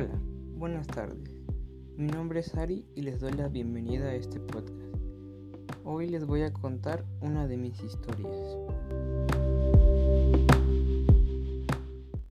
Hola, Buenas tardes, mi nombre es Ari y les doy la bienvenida a este podcast. Hoy les voy a contar una de mis historias.